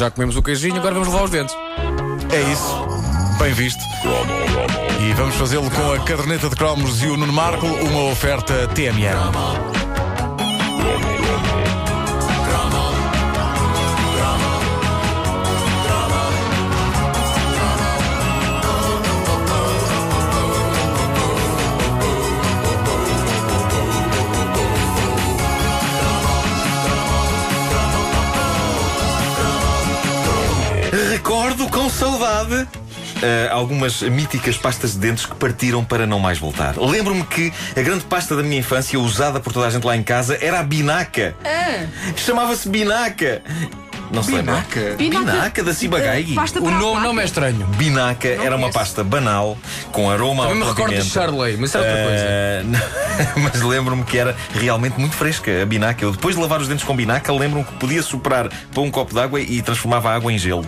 já comemos o queijinho, agora vamos levar os dentes. É isso. Bem visto. E vamos fazê-lo com a caderneta de cromos e o Nuno Marco, uma oferta TMN. Saudade Uh, algumas míticas pastas de dentes que partiram para não mais voltar. Lembro-me que a grande pasta da minha infância, usada por toda a gente lá em casa, era a binaca. Ah. Chamava-se binaca. Não se lembra? Binaca? Binaca. Binaca da Cibagai. Pasta O nome, nome é estranho. Binaca era uma pasta banal, com aroma Também me ao recordo de. Charley, mas era outra coisa. Eh, mas lembro-me que era realmente muito fresca a binaca. Eu depois de lavar os dentes com binaca, lembro-me que podia soprar para um copo de água e transformava a água em gelo.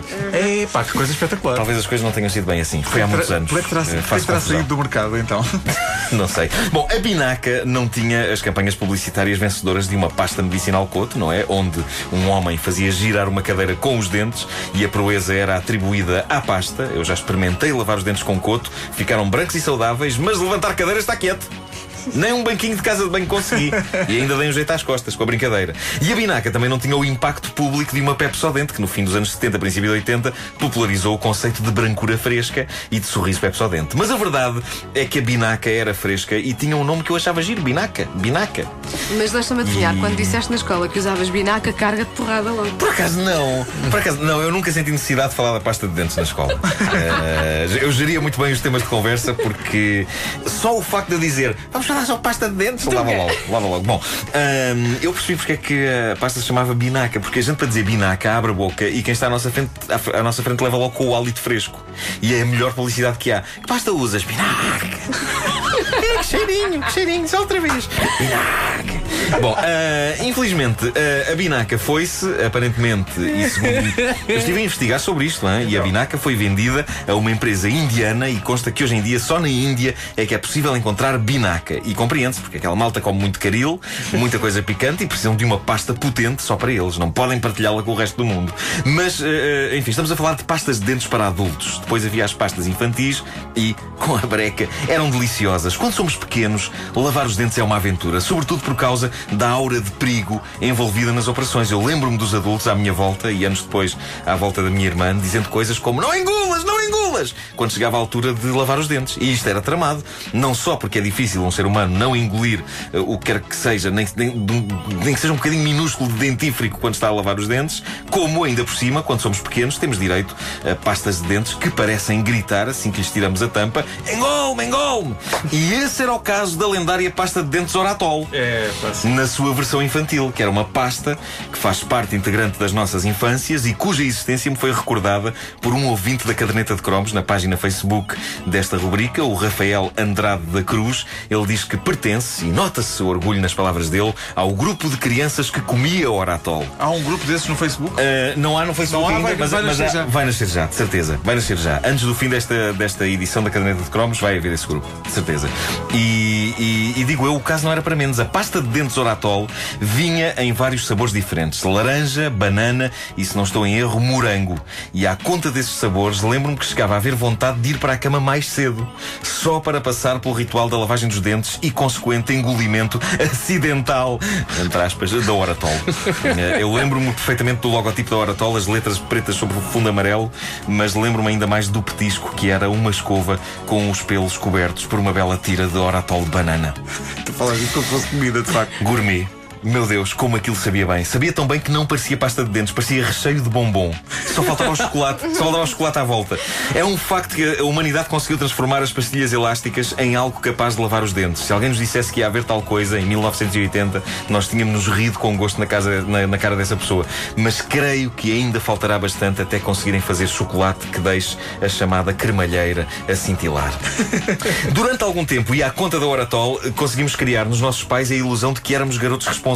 É pá, que coisa espetacular. Talvez as coisas não tenham sido bem assim. Foi há muitos anos. É que terá, Eh, é terá saído do mercado então? Não sei. Bom, a Binaca não tinha as campanhas publicitárias vencedoras de uma pasta medicinal coto, não é? Onde um homem fazia girar uma cadeira com os dentes e a proeza era atribuída à pasta. Eu já experimentei lavar os dentes com coto, ficaram brancos e saudáveis, mas levantar cadeira está quieto. Nem um banquinho de casa de banho consegui. E ainda dei um jeito às costas com a brincadeira. E a Binaca também não tinha o impacto público de uma Pepsodente, que no fim dos anos 70, princípio de 80, popularizou o conceito de brancura fresca e de sorriso Pepsodente. Mas a verdade é que a Binaca era fresca e tinha um nome que eu achava giro. Binaca. Binaca. Mas deixa-me adivinhar, E- quando disseste na escola que usavas binaca, carga de porrada logo. Por acaso não. Por acaso não, eu nunca senti necessidade de falar da pasta de dentes na escola. Eh, eu geria muito bem os temas de conversa porque só o facto de eu dizer vamos falar só pasta de dentes, lava logo, lava logo. Bom, ahm, eu percebi porque é que a pasta se chamava binaca, porque a gente para dizer binaca abre a boca e quem está à nossa frente, à, à nossa frente leva logo com o hálito fresco. E é a melhor publicidade que há. Que pasta usas? Binaca. que cheirinho, que cheirinho, só outra vez. Binaca. Bom, ah, infelizmente, ah, a Binaca foi-se, aparentemente, e segundo. Eu estive a investigar sobre isto, hein, e a Binaca foi vendida a uma empresa indiana e consta que hoje em dia só na Índia é que é possível encontrar Binaca. E compreende-se, porque aquela malta come muito caril, muita coisa picante e precisam de uma pasta potente só para eles. Não podem partilhá-la com o resto do mundo. Mas, ah, enfim, estamos a falar de pastas de dentes para adultos. Depois havia as pastas infantis e, com a breca, eram deliciosas. Quando somos pequenos, lavar os dentes é uma aventura, sobretudo por causa da aura de perigo envolvida nas operações. Eu lembro-me dos adultos à minha volta e anos depois à volta da minha irmã dizendo coisas como não engulas, não engulas, quando chegava a altura de lavar os dentes. E isto era tramado, não só porque é difícil um ser humano não engolir eh, o que quer que seja, nem, nem, nem que seja um bocadinho minúsculo de dentífrico quando está a lavar os dentes, como ainda por cima, quando somos pequenos, temos direito a pastas de dentes que parecem gritar assim que lhes tiramos a tampa: engolme, engolme! E esse era o caso da lendária pasta de dentes Oratol É, pá, na sua versão infantil, que era uma pasta que faz parte integrante das nossas infâncias e cuja existência me foi recordada por um ouvinte da caderneta de cromos na página Facebook desta rubrica, o Rafael Andrade da Cruz. Ele diz que pertence, e nota-se o orgulho nas palavras dele, ao grupo de crianças que comia Oratol. Há um grupo desses no Facebook? Uh, não há no Facebook Não há, ainda, vai- mas, vai mas nascer há- vai nascer já, de certeza. Vai nascer já. Antes do fim desta, desta edição da caderneta de cromos, vai haver esse grupo, de certeza. E, e- e digo eu, o caso não era para menos. A pasta de dentes Oratol vinha em vários sabores diferentes: laranja, banana e, se não estou em erro, morango. E à conta desses sabores, lembro-me que chegava a haver vontade de ir para a cama mais cedo, só para passar pelo ritual da lavagem dos dentes e consequente engolimento acidental, entre aspas, da Oratol. Eh, Eu lembro-me perfeitamente do logotipo da Oratol, as letras pretas sobre o fundo amarelo, mas lembro-me ainda mais do petisco, que era uma escova com os pelos cobertos por uma bela tira de Oratol de banana. Tu falas isso como se fosse comida, de facto. Gourmet. Meu Deus, como aquilo sabia bem. Sabia tão bem que não parecia pasta de dentes, parecia recheio de bombom. Só faltava o chocolate, só faltava o chocolate à volta. É um facto que a humanidade conseguiu transformar as pastilhas elásticas em algo capaz de lavar os dentes. Se alguém nos dissesse que ia haver tal coisa em 1980, nós tínhamos nos rido com gosto na, casa, na, na cara dessa pessoa. Mas creio que ainda faltará bastante até conseguirem fazer chocolate que deixe a chamada cremalheira a cintilar. Durante algum tempo e à conta da Oratol, conseguimos criar nos nossos pais a ilusão de que éramos garotos responsáveis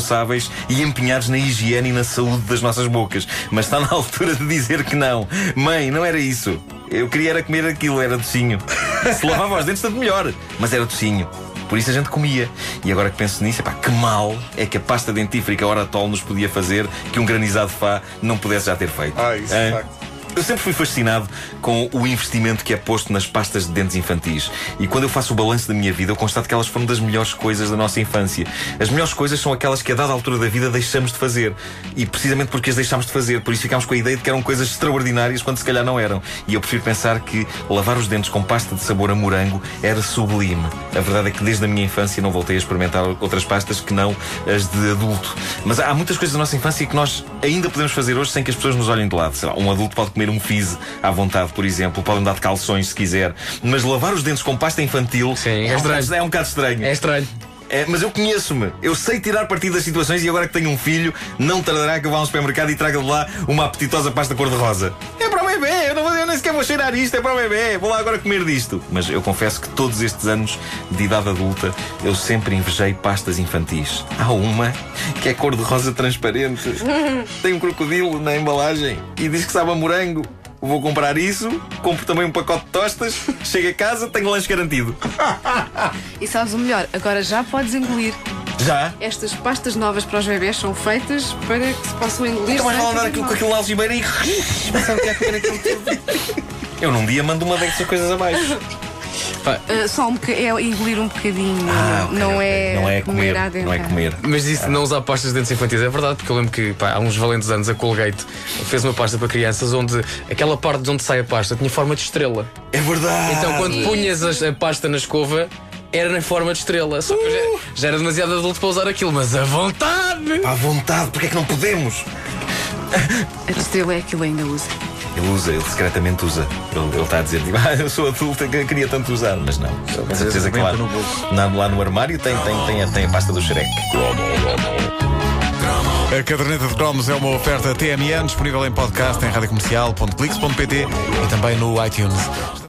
e empenhados na higiene e na saúde das nossas bocas. Mas está na altura de dizer que não. Mãe, não era isso. Eu queria era comer aquilo, era docinho. Se lavava os dentes, tanto melhor. Mas era docinho. Por isso a gente comia. E agora que penso nisso, epá, que mal é que a pasta dentífrica Oratol nos podia fazer que um granizado Fá não pudesse já ter feito. Ah, isso Hã? facto. Eu sempre fui fascinado com o investimento que é posto nas pastas de dentes infantis. E quando eu faço o balanço da minha vida, eu constato que elas foram das melhores coisas da nossa infância. As melhores coisas são aquelas que a dada altura da vida deixamos de fazer. E precisamente porque as deixámos de fazer, por isso ficámos com a ideia de que eram coisas extraordinárias quando se calhar não eram. E eu prefiro pensar que lavar os dentes com pasta de sabor a morango era sublime. A verdade é que desde a minha infância não voltei a experimentar outras pastas que não as de adulto. Mas há muitas coisas da nossa infância que nós ainda podemos fazer hoje sem que as pessoas nos olhem de lado. Sei lá, um adulto pode comer um fizz à vontade, por exemplo, pode andar de calções se quiser. Mas lavar os dentes com pasta infantil Sim, é um estranho. bocado- é um bocado estranho. É estranho. É, mas eu conheço-me. Eu sei tirar partido das situações e agora que tenho um filho, não tardará que eu vá a um supermercado e traga de lá uma apetitosa pasta cor-de-rosa. É para o bebê, eu, não nem sequer vou cheirar isto, é para o bebê, vou lá agora comer disto. Mas eu confesso que todos estes anos de idade adulta eu sempre invejei pastas infantis. Há uma que é cor-de-rosa transparente, tem um crocodilo na embalagem e diz que sabe a morango. Vou comprar isso, compro também um pacote de tostas, chego a casa, tenho lanche garantido. E sabes o melhor? Agora já podes engolir. Já? Estas pastas novas para os bebés são feitas para que se possam engolir. Então vais sem lá dar fazer aquilo, com aquilo na algibeira e. Pensava que ia comer aquilo tudo. Eu num dia mando uma dessas coisas abaixo. Ah, só um boca... é engolir um bocadinho. ok, não, ok. é não é comer. à Não é comer. Mas isso de não usar pastas de dentes infantis é verdade, porque eu lembro que pá, há uns valentes anos a Colgate fez uma pasta para crianças onde aquela parte de onde sai a pasta tinha forma de estrela. É verdade. Então quando punhas as- a pasta na escova, era na forma de estrela. Só que eu já, já era demasiado adulto para usar aquilo, mas a vontade! À vontade, porque é que não podemos? A estrela é aquilo ainda usa. Ele usa, ele secretamente usa. Ele, ele está a dizer, tipo, ah, eu sou adulto, que queria tanto usar, mas não. Com certeza que lá no, na- lá no armário tem, tem, tem, a, tem a pasta do Shrek. A caderneta de cromos é uma oferta TMN disponível em podcast em radiocomercial.clix.pt e também no iTunes.